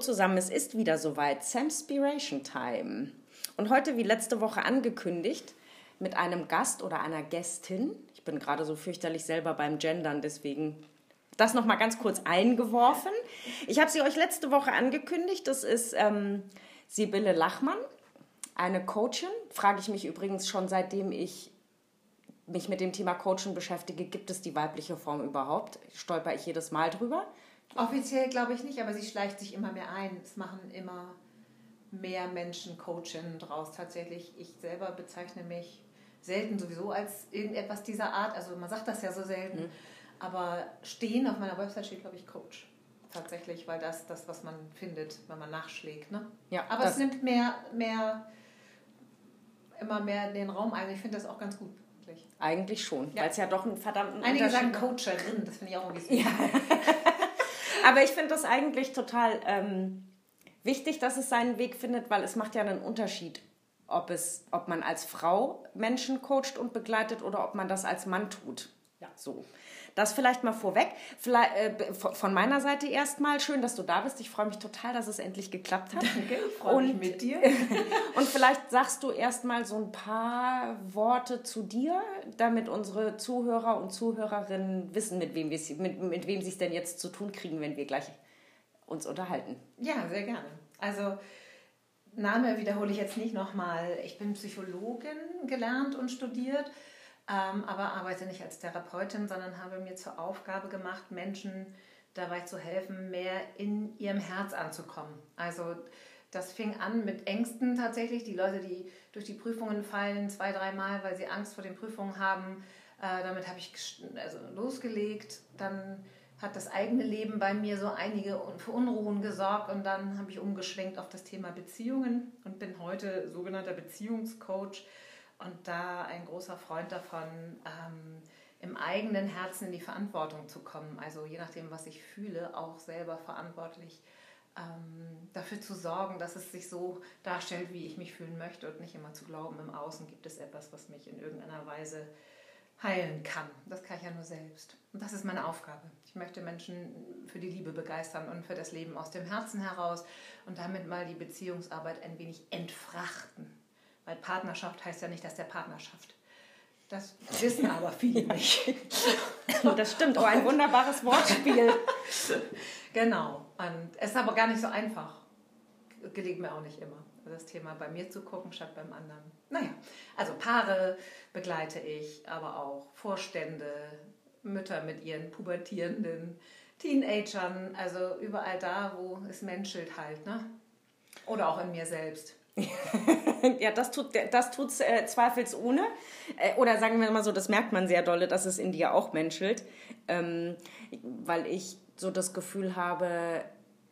Zusammen, es ist wieder soweit. Samspiration Time. Und heute, wie letzte Woche angekündigt, mit einem Gast oder einer Gästin. Ich bin gerade so fürchterlich selber beim Gendern, deswegen das nochmal ganz kurz eingeworfen. Ich habe sie euch letzte Woche angekündigt. Das ist ähm, Sibylle Lachmann, eine Coachin. Frage ich mich übrigens schon seitdem ich mich mit dem Thema Coaching beschäftige, gibt es die weibliche Form überhaupt? Stolper ich jedes Mal drüber. Offiziell glaube ich nicht, aber sie schleicht sich immer mehr ein. Es machen immer mehr Menschen Coachinnen draus. Tatsächlich, ich selber bezeichne mich selten sowieso als irgendetwas dieser Art. Also man sagt das ja so selten. Mhm. Aber stehen auf meiner Website steht, glaube ich, Coach. Tatsächlich, weil das das, was man findet, wenn man nachschlägt. Ne? Ja, aber es nimmt mehr, mehr, immer mehr den Raum ein. Ich finde das auch ganz gut. Eigentlich schon, ja. weil es ja doch einen verdammten Einige sagen Coacherin, das finde ich auch irgendwie so. Ja. Aber ich finde das eigentlich total ähm, wichtig, dass es seinen Weg findet, weil es macht ja einen Unterschied, ob, es, ob man als Frau Menschen coacht und begleitet oder ob man das als Mann tut. Ja. So. Das vielleicht mal vorweg. Vielleicht, äh, von meiner Seite erstmal. Schön, dass du da bist. Ich freue mich total, dass es endlich geklappt hat. Danke, ich freue mich mit dir. und vielleicht sagst du erstmal so ein paar Worte zu dir, damit unsere Zuhörer und Zuhörerinnen wissen, mit wem, mit, mit wem sie es denn jetzt zu tun kriegen, wenn wir gleich uns unterhalten. Ja, sehr gerne. Also Name wiederhole ich jetzt nicht nochmal. Ich bin Psychologin gelernt und studiert ähm, aber arbeite nicht als Therapeutin, sondern habe mir zur Aufgabe gemacht, Menschen dabei zu helfen, mehr in ihrem Herz anzukommen. Also das fing an mit Ängsten tatsächlich. Die Leute, die durch die Prüfungen fallen, zwei, dreimal, weil sie Angst vor den Prüfungen haben. Äh, damit habe ich also losgelegt. Dann hat das eigene Leben bei mir so einige für Unruhen gesorgt und dann habe ich umgeschwenkt auf das Thema Beziehungen und bin heute sogenannter Beziehungscoach und da ein großer Freund davon, ähm, im eigenen Herzen in die Verantwortung zu kommen. Also je nachdem, was ich fühle, auch selber verantwortlich ähm, dafür zu sorgen, dass es sich so darstellt, wie ich mich fühlen möchte und nicht immer zu glauben, im Außen gibt es etwas, was mich in irgendeiner Weise heilen kann. Das kann ich ja nur selbst. Und das ist meine Aufgabe. Ich möchte Menschen für die Liebe begeistern und für das Leben aus dem Herzen heraus und damit mal die Beziehungsarbeit ein wenig entfrachten. Weil Partnerschaft heißt ja nicht, dass der Partner schafft. Das wissen aber viele nicht. das stimmt, oh, ein wunderbares Wortspiel. genau. Und es ist aber gar nicht so einfach. Gelingt mir auch nicht immer. Das Thema bei mir zu gucken statt beim anderen. Naja, also Paare begleite ich, aber auch Vorstände, Mütter mit ihren pubertierenden Teenagern, also überall da, wo es menschelt halt, ne? Oder auch in mir selbst. ja, das tut das tut's äh, zweifelsohne. Äh, oder sagen wir mal so, das merkt man sehr dolle, dass es in dir auch menschelt. Ähm, weil ich so das Gefühl habe,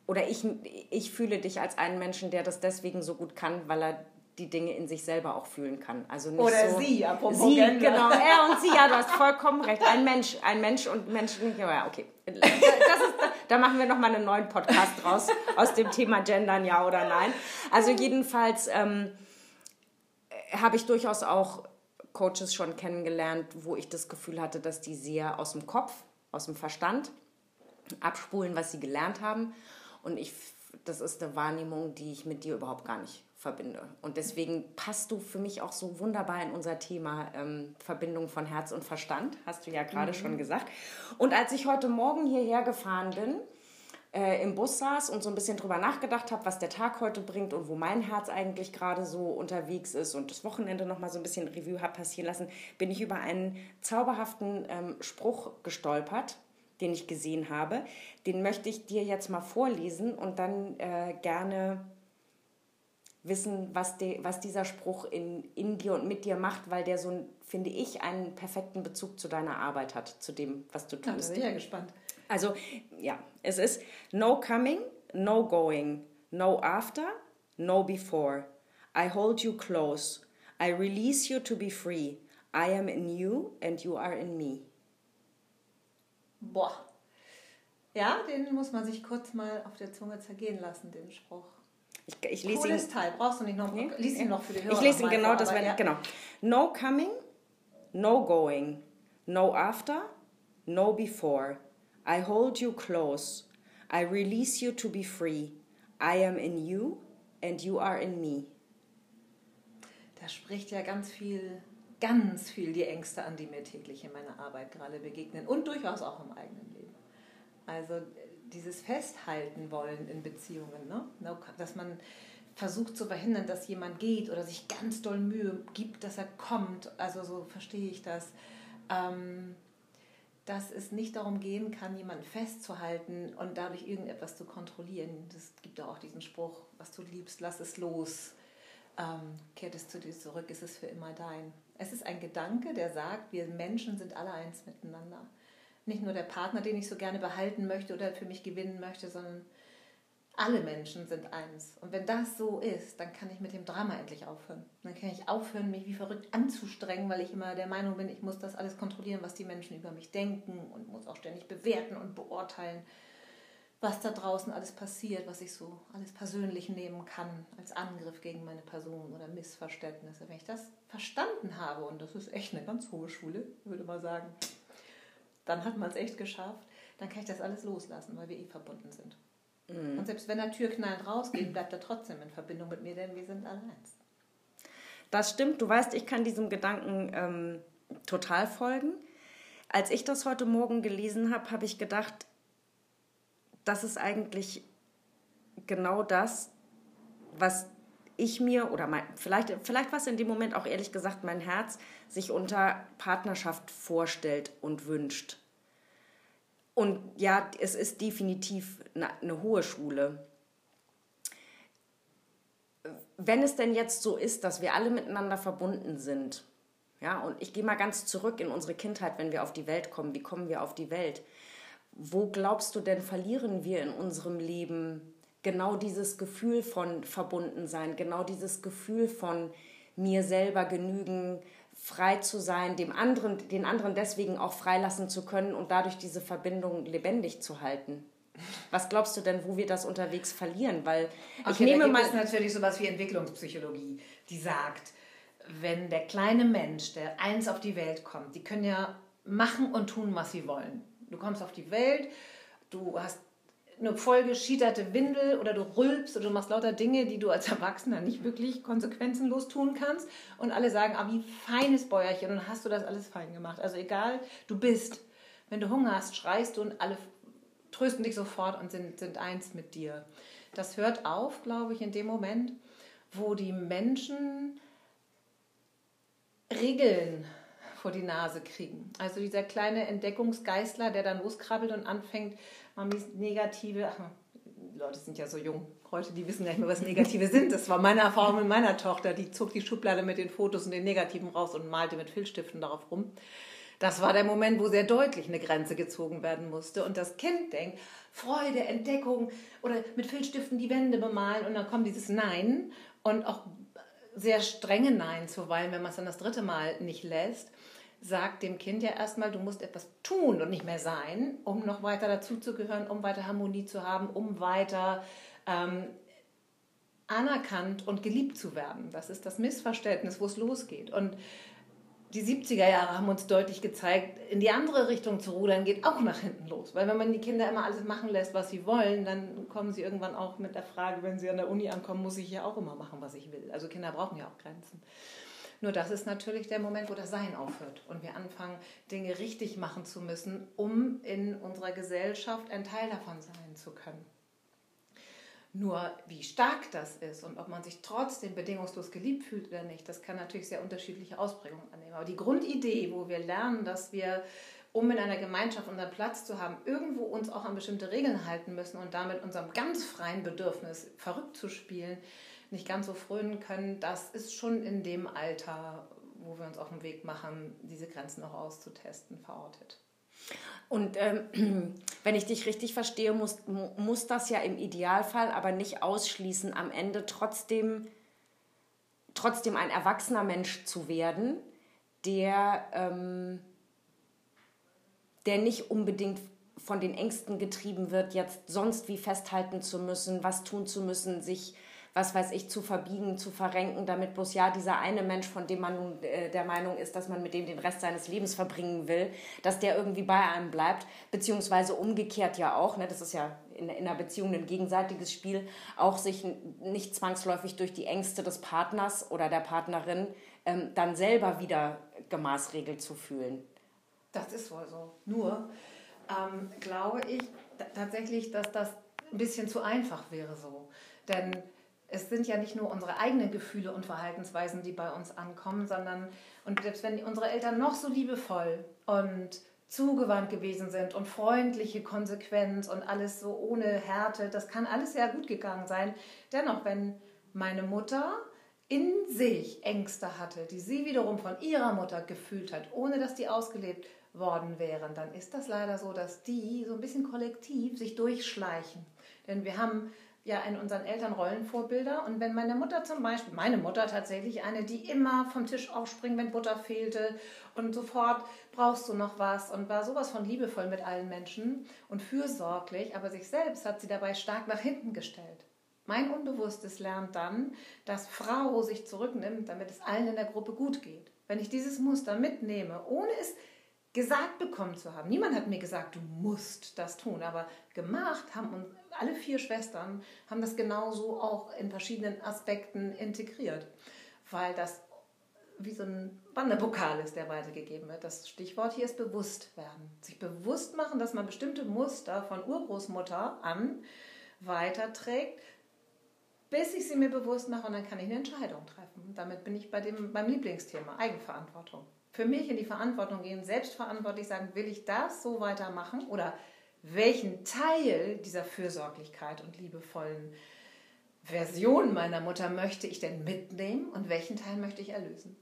oder ich, ich fühle dich als einen Menschen, der das deswegen so gut kann, weil er die Dinge in sich selber auch fühlen kann. Also nicht Oder so, sie, apropos Sie, Gender. genau. Er und sie, ja, du hast vollkommen recht. Ein Mensch, ein Mensch und Menschen, ja, okay. Das ist, da machen wir nochmal einen neuen Podcast draus, aus dem Thema Gendern, ja oder nein. Also jedenfalls ähm, habe ich durchaus auch Coaches schon kennengelernt, wo ich das Gefühl hatte, dass die sehr aus dem Kopf, aus dem Verstand abspulen, was sie gelernt haben. Und ich, das ist eine Wahrnehmung, die ich mit dir überhaupt gar nicht verbinde. Und deswegen passt du für mich auch so wunderbar in unser Thema ähm, Verbindung von Herz und Verstand, hast du ja gerade mhm. schon gesagt. Und als ich heute Morgen hierher gefahren bin, äh, im Bus saß und so ein bisschen drüber nachgedacht habe, was der Tag heute bringt und wo mein Herz eigentlich gerade so unterwegs ist und das Wochenende noch mal so ein bisschen Revue habe passieren lassen, bin ich über einen zauberhaften ähm, Spruch gestolpert, den ich gesehen habe. Den möchte ich dir jetzt mal vorlesen und dann äh, gerne wissen, was, de, was dieser Spruch in, in dir und mit dir macht, weil der so, finde ich, einen perfekten Bezug zu deiner Arbeit hat, zu dem, was du tust. Da bin ich ja gespannt. Also, ja, es ist no coming, no going, no after, no before. I hold you close. I release you to be free. I am in you and you are in me. Boah. Ja, den muss man sich kurz mal auf der Zunge zergehen lassen, den Spruch. Ich, ich lese Cooles ihn. Teil, brauchst du nicht noch. Nee? Lies ihn noch für die Hörer. Ich lese ihn genau, vor, das wäre ja. genau. No coming, no going, no after, no before. I hold you close. I release you to be free. I am in you and you are in me. Da spricht ja ganz viel, ganz viel die Ängste an, die mir täglich in meiner Arbeit gerade begegnen und durchaus auch im eigenen Leben. Also dieses Festhalten wollen in Beziehungen, ne? dass man versucht zu verhindern, dass jemand geht oder sich ganz doll Mühe gibt, dass er kommt. Also so verstehe ich das. Ähm, dass es nicht darum gehen kann, jemanden festzuhalten und dadurch irgendetwas zu kontrollieren. Es gibt auch diesen Spruch, was du liebst, lass es los. Ähm, kehrt es zu dir zurück, ist es für immer dein. Es ist ein Gedanke, der sagt, wir Menschen sind alle eins miteinander. Nicht nur der Partner, den ich so gerne behalten möchte oder für mich gewinnen möchte, sondern alle Menschen sind eins. Und wenn das so ist, dann kann ich mit dem Drama endlich aufhören. Dann kann ich aufhören, mich wie verrückt anzustrengen, weil ich immer der Meinung bin, ich muss das alles kontrollieren, was die Menschen über mich denken und muss auch ständig bewerten und beurteilen, was da draußen alles passiert, was ich so alles persönlich nehmen kann als Angriff gegen meine Person oder Missverständnisse. Wenn ich das verstanden habe, und das ist echt eine ganz hohe Schule, würde man sagen, dann hat man es echt geschafft, dann kann ich das alles loslassen, weil wir eh verbunden sind. Mhm. Und selbst wenn er türknallend rausgeht, bleibt er trotzdem in Verbindung mit mir, denn wir sind alle eins. Das stimmt. Du weißt, ich kann diesem Gedanken ähm, total folgen. Als ich das heute Morgen gelesen habe, habe ich gedacht, das ist eigentlich genau das, was ich mir oder mein, vielleicht, vielleicht was in dem Moment auch ehrlich gesagt mein Herz sich unter Partnerschaft vorstellt und wünscht. Und ja, es ist definitiv eine, eine hohe Schule. Wenn es denn jetzt so ist, dass wir alle miteinander verbunden sind, ja, und ich gehe mal ganz zurück in unsere Kindheit, wenn wir auf die Welt kommen. Wie kommen wir auf die Welt? Wo glaubst du denn, verlieren wir in unserem Leben genau dieses Gefühl von Verbundensein, genau dieses Gefühl von mir selber genügen, frei zu sein, dem anderen, den anderen deswegen auch freilassen zu können und dadurch diese Verbindung lebendig zu halten. Was glaubst du denn, wo wir das unterwegs verlieren? Weil okay, ich nehme mal ist natürlich sowas wie Entwicklungspsychologie, die sagt, wenn der kleine Mensch, der eins auf die Welt kommt, die können ja machen und tun, was sie wollen. Du kommst auf die Welt, du hast eine vollgeschiederte Windel oder du rülpst oder du machst lauter Dinge, die du als Erwachsener nicht wirklich konsequenzenlos tun kannst. Und alle sagen, ah, wie feines Bäuerchen und hast du das alles fein gemacht. Also egal, du bist. Wenn du Hunger hast, schreist du und alle trösten dich sofort und sind, sind eins mit dir. Das hört auf, glaube ich, in dem Moment, wo die Menschen Regeln vor die Nase kriegen. Also dieser kleine Entdeckungsgeistler, der dann loskrabbelt und anfängt, Mamis negative, ach, die Leute sind ja so jung heute, die wissen gar nicht mehr, was Negative sind. Das war meine Erfahrung mit meiner Tochter. Die zog die Schublade mit den Fotos und den Negativen raus und malte mit Filzstiften darauf rum. Das war der Moment, wo sehr deutlich eine Grenze gezogen werden musste. Und das Kind denkt, Freude, Entdeckung oder mit Filzstiften die Wände bemalen und dann kommt dieses Nein und auch sehr strenge Nein zuweilen, wenn man es dann das dritte Mal nicht lässt sagt dem Kind ja erstmal, du musst etwas tun und nicht mehr sein, um noch weiter dazuzugehören, um weiter Harmonie zu haben, um weiter ähm, anerkannt und geliebt zu werden. Das ist das Missverständnis, wo es losgeht. Und die 70er Jahre haben uns deutlich gezeigt, in die andere Richtung zu rudern geht auch nach hinten los. Weil wenn man die Kinder immer alles machen lässt, was sie wollen, dann kommen sie irgendwann auch mit der Frage, wenn sie an der Uni ankommen, muss ich ja auch immer machen, was ich will. Also Kinder brauchen ja auch Grenzen. Nur das ist natürlich der Moment, wo das Sein aufhört und wir anfangen, Dinge richtig machen zu müssen, um in unserer Gesellschaft ein Teil davon sein zu können. Nur wie stark das ist und ob man sich trotzdem bedingungslos geliebt fühlt oder nicht, das kann natürlich sehr unterschiedliche Ausprägungen annehmen. Aber die Grundidee, wo wir lernen, dass wir, um in einer Gemeinschaft unseren Platz zu haben, irgendwo uns auch an bestimmte Regeln halten müssen und damit unserem ganz freien Bedürfnis verrückt zu spielen, nicht ganz so frönen können, das ist schon in dem Alter, wo wir uns auf den Weg machen, diese Grenzen noch auszutesten, verortet. Und ähm, wenn ich dich richtig verstehe, muss, muss das ja im Idealfall aber nicht ausschließen, am Ende trotzdem, trotzdem ein erwachsener Mensch zu werden, der, ähm, der nicht unbedingt von den Ängsten getrieben wird, jetzt sonst wie festhalten zu müssen, was tun zu müssen, sich was weiß ich, zu verbiegen, zu verrenken, damit bloß ja dieser eine Mensch, von dem man nun äh, der Meinung ist, dass man mit dem den Rest seines Lebens verbringen will, dass der irgendwie bei einem bleibt, beziehungsweise umgekehrt ja auch, ne, das ist ja in, in einer Beziehung ein gegenseitiges Spiel, auch sich nicht zwangsläufig durch die Ängste des Partners oder der Partnerin ähm, dann selber wieder gemaßregelt zu fühlen. Das ist wohl so. Nur ähm, glaube ich tatsächlich, dass das ein bisschen zu einfach wäre so. Denn es sind ja nicht nur unsere eigenen Gefühle und Verhaltensweisen, die bei uns ankommen, sondern und selbst wenn unsere Eltern noch so liebevoll und zugewandt gewesen sind und freundliche Konsequenz und alles so ohne Härte, das kann alles sehr gut gegangen sein. Dennoch, wenn meine Mutter in sich Ängste hatte, die sie wiederum von ihrer Mutter gefühlt hat, ohne dass die ausgelebt worden wären, dann ist das leider so, dass die so ein bisschen kollektiv sich durchschleichen. Denn wir haben ja in unseren Eltern Rollenvorbilder. Und wenn meine Mutter zum Beispiel, meine Mutter tatsächlich eine, die immer vom Tisch aufspringt, wenn Butter fehlte und sofort brauchst du noch was und war sowas von liebevoll mit allen Menschen und fürsorglich, aber sich selbst hat sie dabei stark nach hinten gestellt. Mein Unbewusstes lernt dann, dass Frau sich zurücknimmt, damit es allen in der Gruppe gut geht. Wenn ich dieses Muster mitnehme, ohne es gesagt bekommen zu haben. Niemand hat mir gesagt, du musst das tun, aber gemacht haben uns alle vier Schwestern haben das genauso auch in verschiedenen Aspekten integriert, weil das wie so ein Wanderpokal ist, der weitergegeben wird. Das Stichwort hier ist bewusst werden. Sich bewusst machen, dass man bestimmte Muster von Urgroßmutter an weiterträgt, bis ich sie mir bewusst mache und dann kann ich eine Entscheidung treffen. Damit bin ich bei dem, beim Lieblingsthema, Eigenverantwortung für mich in die Verantwortung gehen, selbstverantwortlich sagen, will ich das so weitermachen oder welchen Teil dieser Fürsorglichkeit und liebevollen Version meiner Mutter möchte ich denn mitnehmen und welchen Teil möchte ich erlösen?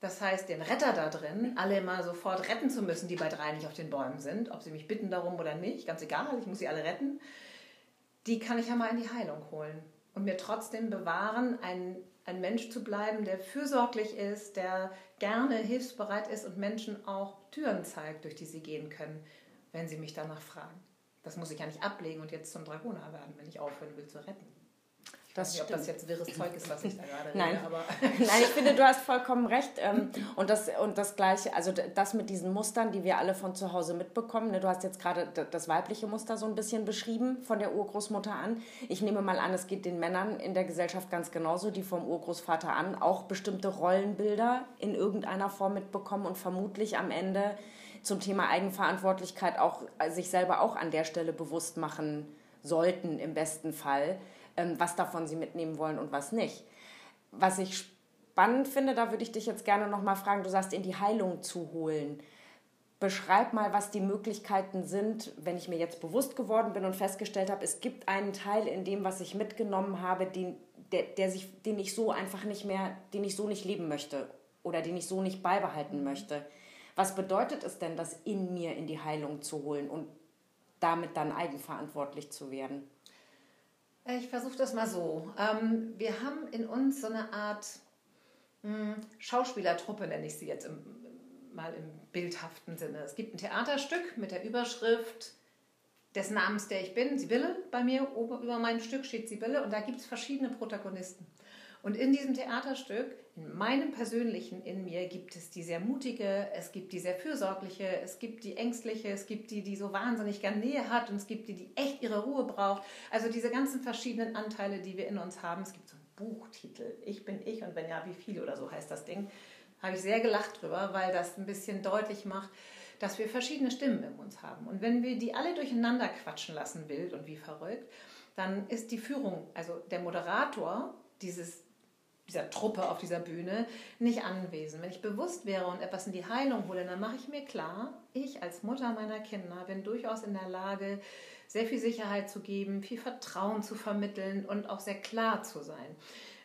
Das heißt, den Retter da drin, alle immer sofort retten zu müssen, die bei drei nicht auf den Bäumen sind, ob sie mich bitten darum oder nicht, ganz egal, ich muss sie alle retten, die kann ich ja mal in die Heilung holen und mir trotzdem bewahren, ein, ein Mensch zu bleiben, der fürsorglich ist, der gerne hilfsbereit ist und Menschen auch Türen zeigt, durch die sie gehen können, wenn sie mich danach fragen. Das muss ich ja nicht ablegen und jetzt zum Dragoner werden, wenn ich aufhören will zu retten. Das nicht, ob das jetzt wirres Zeug ist, was ich da gerade Nein. rede. Aber Nein, ich finde, du hast vollkommen recht. Ähm, und, das, und das Gleiche, also das mit diesen Mustern, die wir alle von zu Hause mitbekommen. Ne, du hast jetzt gerade das weibliche Muster so ein bisschen beschrieben, von der Urgroßmutter an. Ich nehme mal an, es geht den Männern in der Gesellschaft ganz genauso, die vom Urgroßvater an auch bestimmte Rollenbilder in irgendeiner Form mitbekommen und vermutlich am Ende zum Thema Eigenverantwortlichkeit auch äh, sich selber auch an der Stelle bewusst machen sollten, im besten Fall was davon sie mitnehmen wollen und was nicht. Was ich spannend finde, da würde ich dich jetzt gerne nochmal fragen, du sagst, in die Heilung zu holen. Beschreib mal, was die Möglichkeiten sind, wenn ich mir jetzt bewusst geworden bin und festgestellt habe, es gibt einen Teil in dem, was ich mitgenommen habe, den, der, der sich, den ich so einfach nicht mehr, den ich so nicht leben möchte oder den ich so nicht beibehalten möchte. Was bedeutet es denn, das in mir in die Heilung zu holen und damit dann eigenverantwortlich zu werden? Ich versuche das mal so. Ähm, wir haben in uns so eine Art hm, Schauspielertruppe, nenne ich sie jetzt im, mal im bildhaften Sinne. Es gibt ein Theaterstück mit der Überschrift des Namens, der ich bin, Sibylle. Bei mir über meinem Stück steht Sibylle und da gibt es verschiedene Protagonisten. Und in diesem Theaterstück, in meinem persönlichen in mir, gibt es die sehr mutige, es gibt die sehr fürsorgliche, es gibt die ängstliche, es gibt die, die so wahnsinnig gern Nähe hat und es gibt die, die echt ihre Ruhe braucht. Also diese ganzen verschiedenen Anteile, die wir in uns haben. Es gibt so einen Buchtitel, Ich bin ich und wenn ja, wie viele oder so heißt das Ding. Habe ich sehr gelacht drüber, weil das ein bisschen deutlich macht, dass wir verschiedene Stimmen in uns haben. Und wenn wir die alle durcheinander quatschen lassen, wild und wie verrückt, dann ist die Führung, also der Moderator dieses dieser Truppe auf dieser Bühne nicht anwesend. Wenn ich bewusst wäre und etwas in die Heilung hole, dann mache ich mir klar, ich als Mutter meiner Kinder bin durchaus in der Lage, sehr viel Sicherheit zu geben, viel Vertrauen zu vermitteln und auch sehr klar zu sein.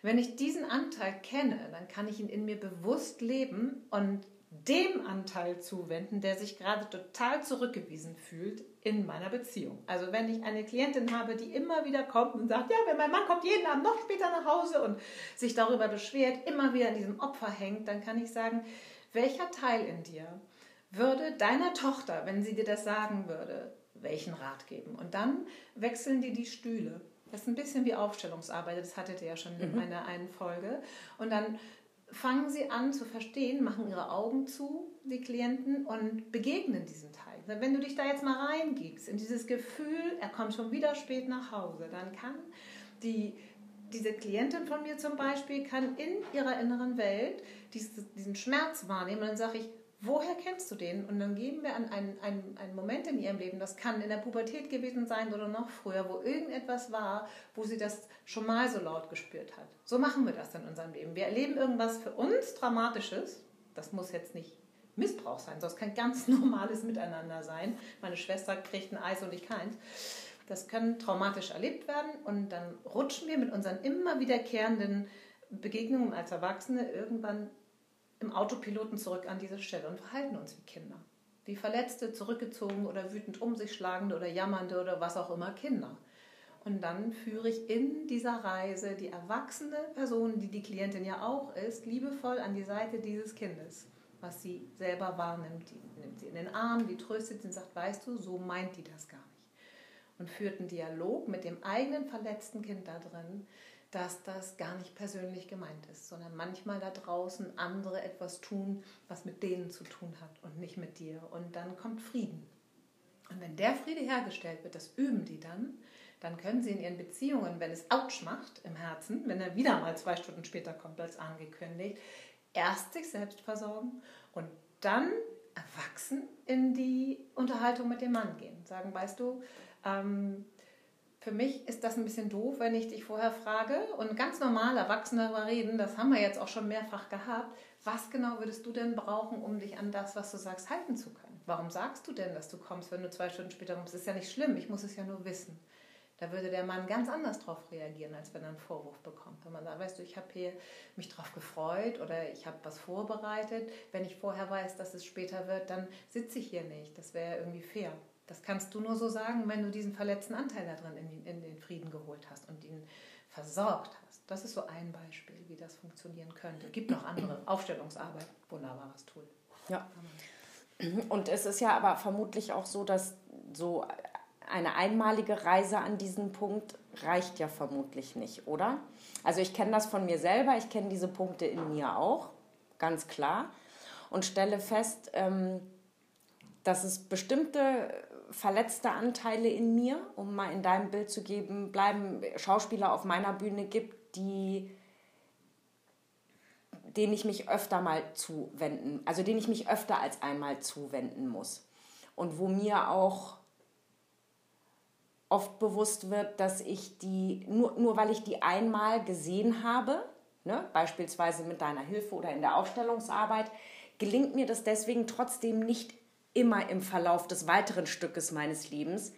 Wenn ich diesen Anteil kenne, dann kann ich ihn in mir bewusst leben und dem Anteil zuwenden, der sich gerade total zurückgewiesen fühlt in meiner Beziehung. Also wenn ich eine Klientin habe, die immer wieder kommt und sagt, ja, wenn mein Mann kommt jeden Abend noch später nach Hause und sich darüber beschwert, immer wieder in diesem Opfer hängt, dann kann ich sagen, welcher Teil in dir würde deiner Tochter, wenn sie dir das sagen würde, welchen Rat geben? Und dann wechseln die die Stühle. Das ist ein bisschen wie Aufstellungsarbeit, das hattet ihr ja schon in mhm. einer einen Folge. Und dann fangen sie an zu verstehen, machen ihre Augen zu, die Klienten, und begegnen diesem Teil. Wenn du dich da jetzt mal reingibst, in dieses Gefühl, er kommt schon wieder spät nach Hause, dann kann die, diese Klientin von mir zum Beispiel, kann in ihrer inneren Welt diesen Schmerz wahrnehmen. Und dann sage ich, woher kennst du den? Und dann geben wir an einen, einen, einen Moment in ihrem Leben, das kann in der Pubertät gewesen sein oder noch früher, wo irgendetwas war, wo sie das schon mal so laut gespürt hat. So machen wir das in unserem Leben. Wir erleben irgendwas für uns Dramatisches. Das muss jetzt nicht Missbrauch sein, es kann ganz normales Miteinander sein. Meine Schwester kriegt ein Eis und ich keins. Das kann traumatisch erlebt werden und dann rutschen wir mit unseren immer wiederkehrenden Begegnungen als Erwachsene irgendwann im Autopiloten zurück an diese Stelle und verhalten uns wie Kinder. Wie verletzte, zurückgezogen oder wütend um sich schlagende oder jammernde oder was auch immer Kinder. Und dann führe ich in dieser Reise die erwachsene Person, die die Klientin ja auch ist, liebevoll an die Seite dieses Kindes, was sie selber wahrnimmt. Die nimmt sie in den Arm, die tröstet sie und sagt, weißt du, so meint die das gar nicht. Und führt einen Dialog mit dem eigenen verletzten Kind da drin, dass das gar nicht persönlich gemeint ist, sondern manchmal da draußen andere etwas tun, was mit denen zu tun hat und nicht mit dir. Und dann kommt Frieden. Und wenn der Friede hergestellt wird, das üben die dann, dann können sie in ihren Beziehungen, wenn es Autsch macht im Herzen, wenn er wieder mal zwei Stunden später kommt als angekündigt, erst sich selbst versorgen und dann erwachsen in die Unterhaltung mit dem Mann gehen. Sagen, weißt du, ähm, für mich ist das ein bisschen doof, wenn ich dich vorher frage und ganz normal erwachsen darüber reden, das haben wir jetzt auch schon mehrfach gehabt. Was genau würdest du denn brauchen, um dich an das, was du sagst, halten zu können? Warum sagst du denn, dass du kommst, wenn du zwei Stunden später kommst? Das ist ja nicht schlimm, ich muss es ja nur wissen. Da würde der Mann ganz anders darauf reagieren, als wenn er einen Vorwurf bekommt. Wenn man sagt, weißt du, ich habe hier mich darauf gefreut oder ich habe was vorbereitet. Wenn ich vorher weiß, dass es später wird, dann sitze ich hier nicht. Das wäre irgendwie fair. Das kannst du nur so sagen, wenn du diesen verletzten Anteil da drin in, in den Frieden geholt hast und ihn versorgt hast. Das ist so ein Beispiel, wie das funktionieren könnte. Es gibt noch andere. Aufstellungsarbeit, wunderbares Tool. Ja. Und es ist ja aber vermutlich auch so, dass so eine einmalige Reise an diesen Punkt reicht ja vermutlich nicht, oder? Also ich kenne das von mir selber, ich kenne diese Punkte in mir auch, ganz klar, und stelle fest, ähm, dass es bestimmte verletzte Anteile in mir, um mal in deinem Bild zu geben, bleiben Schauspieler auf meiner Bühne gibt, die denen ich mich öfter mal zuwenden, also denen ich mich öfter als einmal zuwenden muss. Und wo mir auch oft bewusst wird, dass ich die, nur, nur weil ich die einmal gesehen habe, ne, beispielsweise mit deiner Hilfe oder in der Aufstellungsarbeit, gelingt mir das deswegen trotzdem nicht immer im Verlauf des weiteren Stückes meines Lebens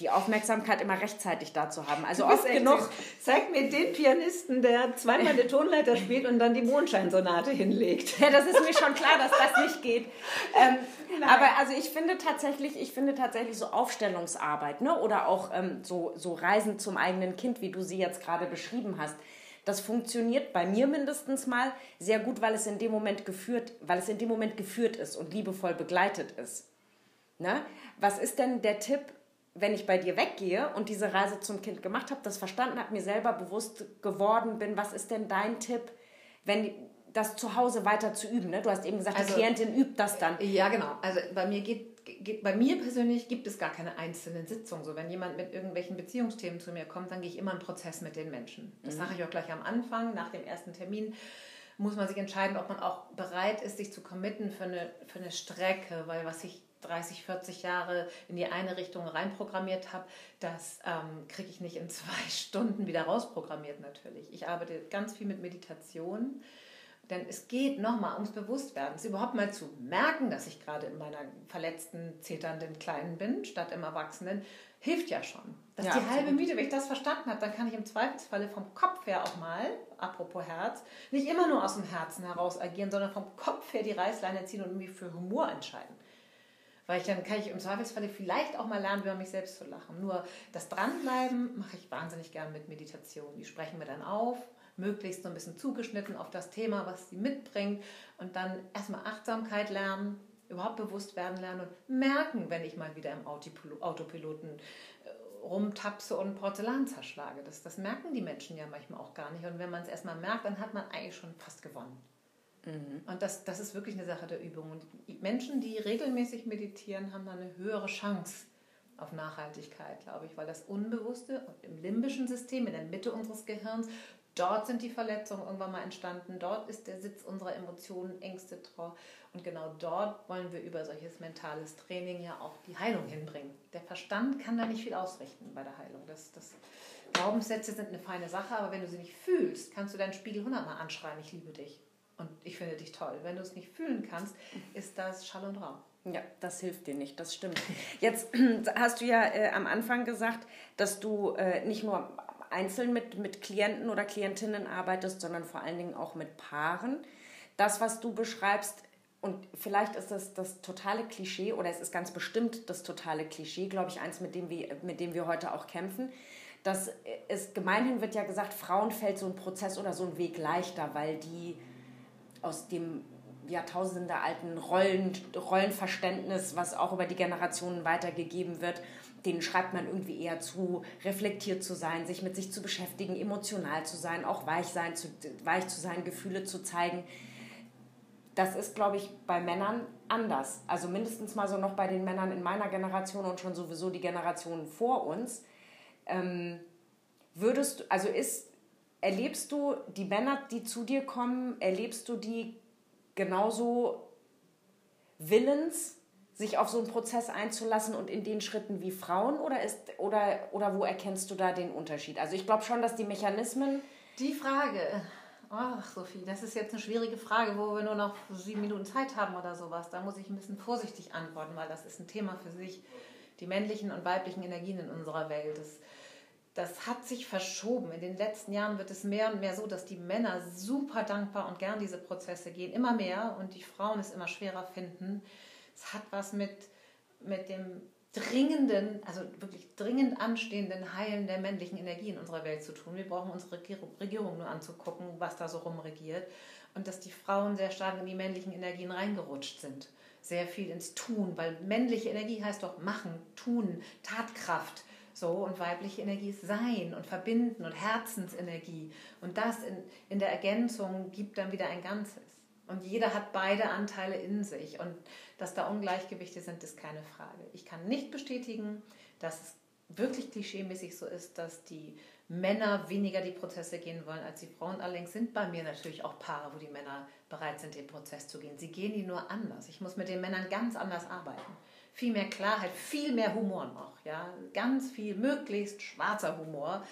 die Aufmerksamkeit immer rechtzeitig dazu haben. Also oft genug. Zeig mir den Pianisten, der zweimal eine Tonleiter spielt und dann die Mondscheinsonate hinlegt. Ja, das ist mir schon klar, dass das nicht geht. Ähm, aber also ich finde tatsächlich, ich finde tatsächlich so Aufstellungsarbeit, ne, oder auch ähm, so so Reisen zum eigenen Kind, wie du sie jetzt gerade beschrieben hast. Das funktioniert bei mir mindestens mal sehr gut, weil es in dem Moment geführt, weil es in dem Moment geführt ist und liebevoll begleitet ist. Ne? Was ist denn der Tipp, wenn ich bei dir weggehe und diese Reise zum Kind gemacht habe, das verstanden habe, mir selber bewusst geworden bin, was ist denn dein Tipp, wenn das zu Hause weiter zu üben? Ne? Du hast eben gesagt, also, die Klientin übt das dann. Ja, genau. Also bei mir geht bei mir persönlich gibt es gar keine einzelnen Sitzungen. So, wenn jemand mit irgendwelchen Beziehungsthemen zu mir kommt, dann gehe ich immer einen Prozess mit den Menschen. Das mhm. sage ich auch gleich am Anfang, nach dem ersten Termin muss man sich entscheiden, ob man auch bereit ist, sich zu committen für eine, für eine Strecke, weil was ich 30, 40 Jahre in die eine Richtung reinprogrammiert habe, das ähm, kriege ich nicht in zwei Stunden wieder rausprogrammiert natürlich. Ich arbeite ganz viel mit Meditation denn es geht nochmal ums Bewusstwerden, es überhaupt mal zu merken, dass ich gerade in meiner verletzten, zeternden Kleinen bin, statt im Erwachsenen, hilft ja schon. Das ist ja, die halbe Miete. Wenn ich das verstanden habe, dann kann ich im Zweifelsfalle vom Kopf her auch mal, apropos Herz, nicht immer nur aus dem Herzen heraus agieren, sondern vom Kopf her die Reißleine ziehen und mich für Humor entscheiden. Weil ich dann kann ich im Zweifelsfalle vielleicht auch mal lernen, über mich selbst zu lachen. Nur das Dranbleiben mache ich wahnsinnig gern mit Meditation. Die sprechen wir dann auf, möglichst so ein bisschen zugeschnitten auf das Thema, was sie mitbringt und dann erstmal Achtsamkeit lernen, überhaupt bewusst werden lernen und merken, wenn ich mal wieder im Autopiloten äh, rumtapse und Porzellan zerschlage. Das, das merken die Menschen ja manchmal auch gar nicht. Und wenn man es erstmal merkt, dann hat man eigentlich schon fast gewonnen. Mhm. Und das, das ist wirklich eine Sache der Übung. Und Menschen, die regelmäßig meditieren, haben dann eine höhere Chance auf Nachhaltigkeit, glaube ich, weil das Unbewusste im limbischen System, in der Mitte unseres Gehirns, dort sind die Verletzungen irgendwann mal entstanden, dort ist der Sitz unserer Emotionen, Ängste, Trauer. Und genau dort wollen wir über solches mentales Training ja auch die Heilung hinbringen. Der Verstand kann da nicht viel ausrichten bei der Heilung. Das, das Glaubenssätze sind eine feine Sache, aber wenn du sie nicht fühlst, kannst du deinen Spiegel hundertmal anschreien, ich liebe dich und ich finde dich toll. Wenn du es nicht fühlen kannst, ist das Schall und Raum. Ja, das hilft dir nicht, das stimmt. Jetzt hast du ja äh, am Anfang gesagt, dass du äh, nicht nur einzeln mit, mit Klienten oder Klientinnen arbeitest, sondern vor allen Dingen auch mit Paaren. Das, was du beschreibst, und vielleicht ist das das totale Klischee oder es ist ganz bestimmt das totale Klischee, glaube ich, eins, mit dem wir, mit dem wir heute auch kämpfen. Dass es gemeinhin wird ja gesagt, Frauen fällt so ein Prozess oder so ein Weg leichter, weil die aus dem Jahrtausende alten Rollen, Rollenverständnis, was auch über die Generationen weitergegeben wird, denen schreibt man irgendwie eher zu, reflektiert zu sein, sich mit sich zu beschäftigen, emotional zu sein, auch weich, sein, zu, weich zu sein, Gefühle zu zeigen. Das ist, glaube ich, bei Männern anders. Also mindestens mal so noch bei den Männern in meiner Generation und schon sowieso die Generationen vor uns. Ähm, würdest du, also ist, erlebst du die Männer, die zu dir kommen, erlebst du die genauso willens, sich auf so einen Prozess einzulassen und in den Schritten wie Frauen oder ist oder oder wo erkennst du da den Unterschied? Also ich glaube schon, dass die Mechanismen die Frage Ach, Sophie, das ist jetzt eine schwierige Frage, wo wir nur noch sieben Minuten Zeit haben oder sowas. Da muss ich ein bisschen vorsichtig antworten, weil das ist ein Thema für sich. Die männlichen und weiblichen Energien in unserer Welt. Das das hat sich verschoben. In den letzten Jahren wird es mehr und mehr so, dass die Männer super dankbar und gern diese Prozesse gehen, immer mehr und die Frauen es immer schwerer finden. Es hat was mit, mit dem dringenden, also wirklich dringend anstehenden Heilen der männlichen Energie in unserer Welt zu tun. Wir brauchen unsere Regierung nur anzugucken, was da so rumregiert. Und dass die Frauen sehr stark in die männlichen Energien reingerutscht sind. Sehr viel ins Tun, weil männliche Energie heißt doch machen, tun, Tatkraft so, und weibliche Energie ist Sein und Verbinden und Herzensenergie. Und das in, in der Ergänzung gibt dann wieder ein Ganzes. Und jeder hat beide Anteile in sich. Und dass da Ungleichgewichte sind, ist keine Frage. Ich kann nicht bestätigen, dass es wirklich klischeemäßig so ist, dass die Männer weniger die Prozesse gehen wollen als die Frauen. Allerdings sind bei mir natürlich auch Paare, wo die Männer bereit sind, den Prozess zu gehen. Sie gehen die nur anders. Ich muss mit den Männern ganz anders arbeiten viel mehr Klarheit, viel mehr Humor noch, ja, ganz viel, möglichst schwarzer Humor,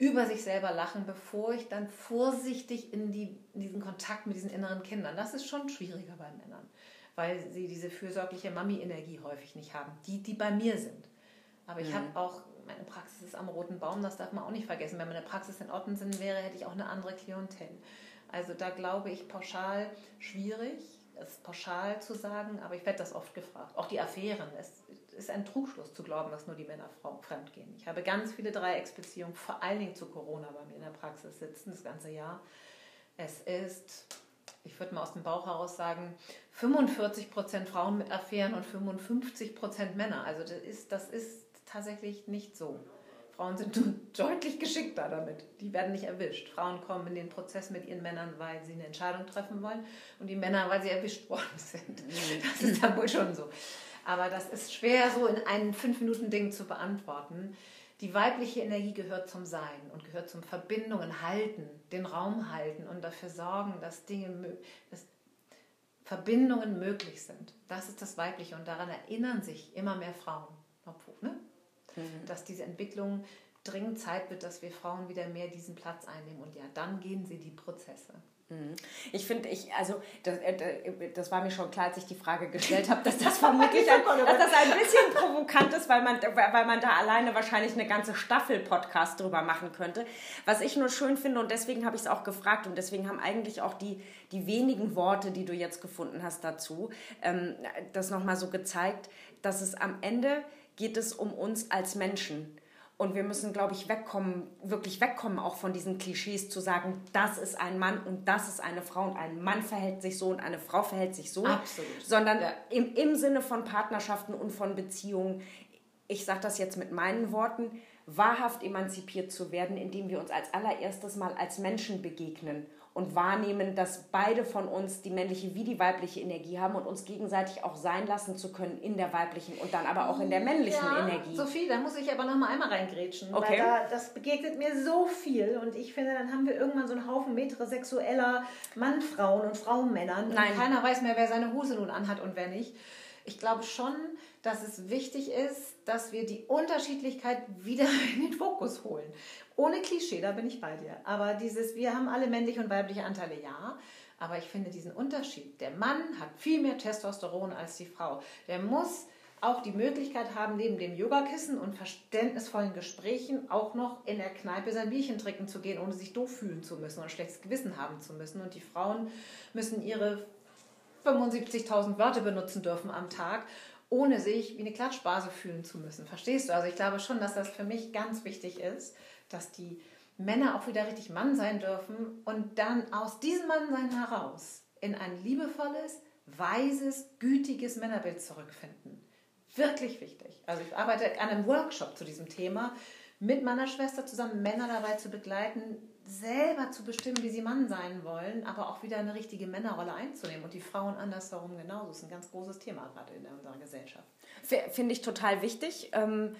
über sich selber lachen, bevor ich dann vorsichtig in, die, in diesen Kontakt mit diesen inneren Kindern, das ist schon schwieriger bei Männern, weil sie diese fürsorgliche Mami-Energie häufig nicht haben, die, die bei mir sind. Aber ich mhm. habe auch, meine Praxis ist am Roten Baum, das darf man auch nicht vergessen. Wenn meine Praxis in Ottensen wäre, hätte ich auch eine andere Klientel. Also da glaube ich pauschal schwierig es pauschal zu sagen, aber ich werde das oft gefragt. Auch die Affären. Es ist ein Trugschluss zu glauben, dass nur die Männer fremd gehen. Ich habe ganz viele Dreiecksbeziehungen, vor allen Dingen zu Corona bei mir in der Praxis sitzen, das ganze Jahr. Es ist, ich würde mal aus dem Bauch heraus sagen, 45 Prozent Frauen mit Affären und 55 Prozent Männer. Also das ist, das ist tatsächlich nicht so. Frauen sind deutlich geschickter damit. Die werden nicht erwischt. Frauen kommen in den Prozess mit ihren Männern, weil sie eine Entscheidung treffen wollen und die Männer, weil sie erwischt worden sind. Das ist dann wohl schon so. Aber das ist schwer so in einem Fünf-Minuten-Ding zu beantworten. Die weibliche Energie gehört zum Sein und gehört zum Verbindungen halten, den Raum halten und dafür sorgen, dass Dinge, dass Verbindungen möglich sind. Das ist das Weibliche und daran erinnern sich immer mehr Frauen. Mhm. dass diese Entwicklung dringend Zeit wird, dass wir Frauen wieder mehr diesen Platz einnehmen. Und ja, dann gehen sie die Prozesse. Mhm. Ich finde, ich, also das, äh, das war mir schon klar, als ich die Frage gestellt habe, dass das vermutlich ein, dass das ein bisschen provokant ist, weil man, weil man da alleine wahrscheinlich eine ganze Staffel Podcast drüber machen könnte. Was ich nur schön finde und deswegen habe ich es auch gefragt und deswegen haben eigentlich auch die, die wenigen Worte, die du jetzt gefunden hast dazu, ähm, das nochmal so gezeigt, dass es am Ende geht es um uns als Menschen. Und wir müssen, glaube ich, wegkommen, wirklich wegkommen auch von diesen Klischees zu sagen, das ist ein Mann und das ist eine Frau und ein Mann verhält sich so und eine Frau verhält sich so. Absolut. Sondern ja. im, im Sinne von Partnerschaften und von Beziehungen ich sage das jetzt mit meinen Worten, wahrhaft emanzipiert zu werden, indem wir uns als allererstes mal als Menschen begegnen und wahrnehmen, dass beide von uns die männliche wie die weibliche Energie haben und uns gegenseitig auch sein lassen zu können in der weiblichen und dann aber auch in der männlichen ja, Energie. Sophie, da muss ich aber noch mal einmal reingrätschen, okay. weil da, das begegnet mir so viel und ich finde, dann haben wir irgendwann so einen Haufen metrosexueller Mann-Frauen und Frauenmännern und keiner weiß mehr, wer seine Hose nun anhat und wer nicht. Ich glaube schon, dass es wichtig ist, dass wir die Unterschiedlichkeit wieder in den Fokus holen. Ohne Klischee, da bin ich bei dir. Aber dieses, wir haben alle männliche und weibliche Anteile, ja. Aber ich finde diesen Unterschied. Der Mann hat viel mehr Testosteron als die Frau. Der muss auch die Möglichkeit haben, neben dem Yogakissen und verständnisvollen Gesprächen auch noch in der Kneipe sein Bierchen trinken zu gehen, ohne sich doof fühlen zu müssen und schlechtes Gewissen haben zu müssen. Und die Frauen müssen ihre 75.000 Wörter benutzen dürfen am Tag ohne sich wie eine Klatschbase fühlen zu müssen. Verstehst du? Also ich glaube schon, dass das für mich ganz wichtig ist, dass die Männer auch wieder richtig Mann sein dürfen und dann aus diesem Mannsein heraus in ein liebevolles, weises, gütiges Männerbild zurückfinden. Wirklich wichtig. Also ich arbeite an einem Workshop zu diesem Thema mit meiner Schwester zusammen Männer dabei zu begleiten, selber zu bestimmen, wie sie Mann sein wollen, aber auch wieder eine richtige Männerrolle einzunehmen und die Frauen andersherum genauso. Das ist ein ganz großes Thema gerade in unserer Gesellschaft. Finde ich total wichtig. Ähm,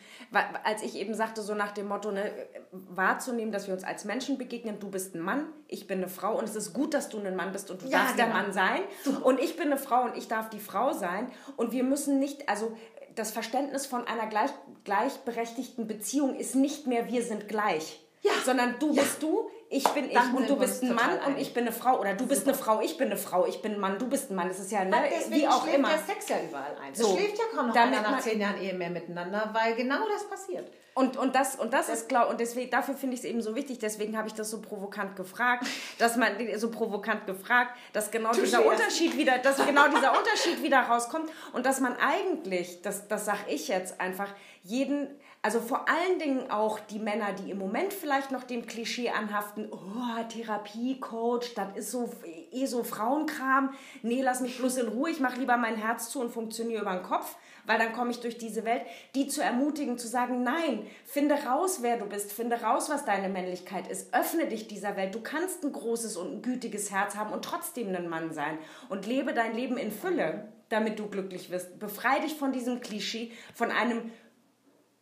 als ich eben sagte, so nach dem Motto, ne, wahrzunehmen, dass wir uns als Menschen begegnen. Du bist ein Mann, ich bin eine Frau und es ist gut, dass du ein Mann bist und du ja, darfst genau. der Mann sein. Und ich bin eine Frau und ich darf die Frau sein. Und wir müssen nicht, also das Verständnis von einer gleich, gleichberechtigten Beziehung ist nicht mehr wir sind gleich. Ja. Sondern du ja. bist du, ich bin ich Dann und du bist ein Mann und ich bin eine Frau oder du bist Super. eine Frau, ich bin eine Frau, ich bin ein Mann, du bist ein Mann. Das ist ja ne, wie auch schläft immer. der Sex ja überall ein. So. Es schläft ja kaum noch einer nach zehn Jahren Ehe mehr miteinander, weil genau das passiert. Und, und das, und das, ist klar, und deswegen, dafür finde ich es eben so wichtig, deswegen habe ich das so provokant gefragt, dass man, so provokant gefragt, dass genau du dieser Unterschied wieder, dass genau dieser Unterschied wieder rauskommt und dass man eigentlich, das, das sage ich jetzt einfach, jeden, also vor allen Dingen auch die Männer, die im Moment vielleicht noch dem Klischee anhaften, oh, Therapie, Coach, das ist so eh so Frauenkram. Nee, lass mich bloß in Ruhe, ich mache lieber mein Herz zu und funktioniere über den Kopf, weil dann komme ich durch diese Welt. Die zu ermutigen, zu sagen, nein, finde raus, wer du bist, finde raus, was deine Männlichkeit ist, öffne dich dieser Welt. Du kannst ein großes und ein gütiges Herz haben und trotzdem ein Mann sein und lebe dein Leben in Fülle damit du glücklich wirst. Befrei dich von diesem Klischee, von einem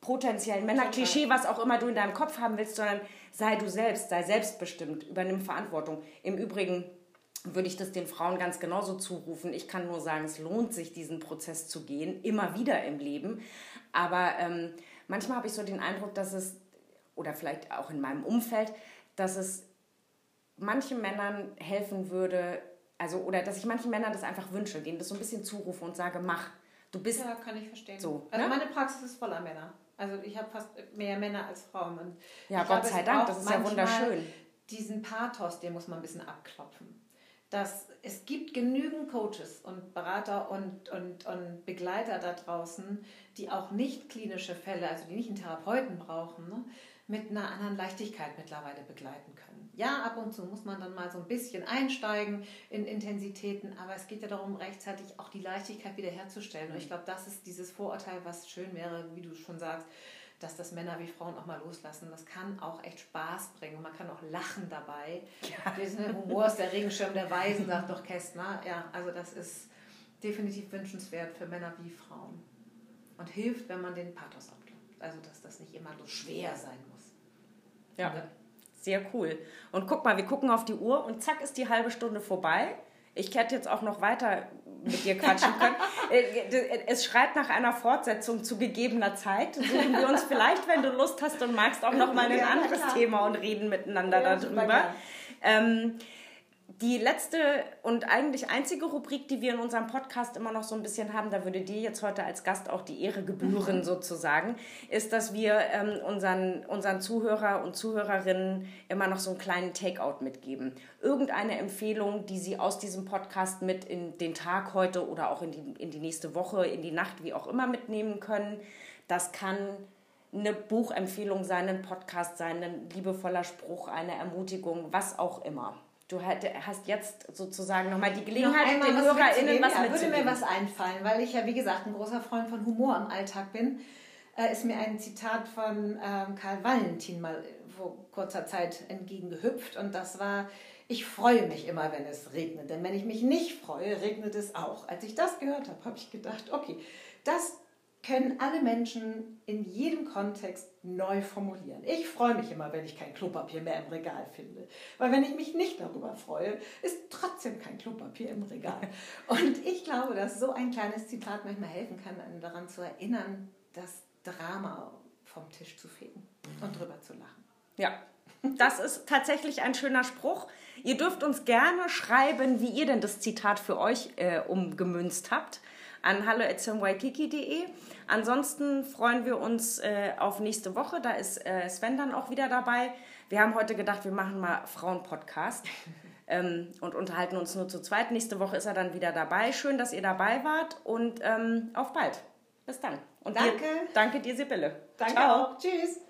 potenziellen Männerklischee, was auch immer du in deinem Kopf haben willst, sondern sei du selbst, sei selbstbestimmt, übernimm Verantwortung. Im Übrigen würde ich das den Frauen ganz genauso zurufen. Ich kann nur sagen, es lohnt sich, diesen Prozess zu gehen, immer wieder im Leben. Aber ähm, manchmal habe ich so den Eindruck, dass es, oder vielleicht auch in meinem Umfeld, dass es manchen Männern helfen würde, also, oder dass ich manchen Männern das einfach wünsche, denen das so ein bisschen zurufe und sage, mach. Du bist. Ja, kann ich verstehen. So, also ne? meine Praxis ist voller Männer. Also ich habe fast mehr Männer als Frauen. Und ja, Gott sei Dank, das ist ja wunderschön. Diesen Pathos, den muss man ein bisschen abklopfen. Dass es gibt genügend Coaches und Berater und, und, und Begleiter da draußen, die auch nicht klinische Fälle, also die nicht einen Therapeuten brauchen, ne, mit einer anderen Leichtigkeit mittlerweile begleiten können. Ja, ab und zu muss man dann mal so ein bisschen einsteigen in Intensitäten, aber es geht ja darum, rechtzeitig auch die Leichtigkeit wiederherzustellen. Und ich glaube, das ist dieses Vorurteil, was schön wäre, wie du schon sagst, dass das Männer wie Frauen auch mal loslassen. Das kann auch echt Spaß bringen. Man kann auch lachen dabei. Ja. Diesen Humor ist der Regenschirm der Weisen, sagt doch Kästner. Ja, also das ist definitiv wünschenswert für Männer wie Frauen. Und hilft, wenn man den Pathos abklappt. Also, dass das nicht immer so schwer sein muss. Ja. Sehr cool. Und guck mal, wir gucken auf die Uhr und zack ist die halbe Stunde vorbei. Ich hätte jetzt auch noch weiter mit dir quatschen können. Äh, es schreit nach einer Fortsetzung zu gegebener Zeit. Suchen wir uns vielleicht, wenn du Lust hast und magst, auch noch mal ein anderes Thema und reden miteinander darüber. Ähm, die letzte und eigentlich einzige Rubrik, die wir in unserem Podcast immer noch so ein bisschen haben, da würde dir jetzt heute als Gast auch die Ehre gebühren sozusagen, ist, dass wir ähm, unseren, unseren Zuhörer und Zuhörerinnen immer noch so einen kleinen Takeout mitgeben. Irgendeine Empfehlung, die sie aus diesem Podcast mit in den Tag heute oder auch in die, in die nächste Woche, in die Nacht, wie auch immer mitnehmen können. Das kann eine Buchempfehlung sein, ein Podcast sein, ein liebevoller Spruch, eine Ermutigung, was auch immer. Du hast jetzt sozusagen nochmal die Gelegenheit, den HörerInnen was ja, würde mir was einfallen, weil ich ja, wie gesagt, ein großer Freund von Humor im Alltag bin. äh, ist mir ein Zitat von ähm, Karl Valentin mal vor kurzer Zeit entgegengehüpft und das war, ich freue mich immer, wenn es regnet, denn wenn ich mich nicht freue, regnet es auch. Als ich das gehört habe, habe ich gedacht, okay, das können alle Menschen in jedem Kontext neu formulieren. Ich freue mich immer, wenn ich kein Klopapier mehr im Regal finde. Weil wenn ich mich nicht darüber freue, ist trotzdem kein Klopapier im Regal. Und ich glaube, dass so ein kleines Zitat manchmal helfen kann, einen daran zu erinnern, das Drama vom Tisch zu fegen und drüber zu lachen. Ja, das ist tatsächlich ein schöner Spruch. Ihr dürft uns gerne schreiben, wie ihr denn das Zitat für euch äh, umgemünzt habt an hallo.waikiki.de. Ansonsten freuen wir uns äh, auf nächste Woche. Da ist äh, Sven dann auch wieder dabei. Wir haben heute gedacht, wir machen mal Frauen-Podcast ähm, und unterhalten uns nur zu zweit. Nächste Woche ist er dann wieder dabei. Schön, dass ihr dabei wart und ähm, auf bald. Bis dann. Und danke. Dir, danke dir, Sibylle. Danke Ciao. auch. Tschüss.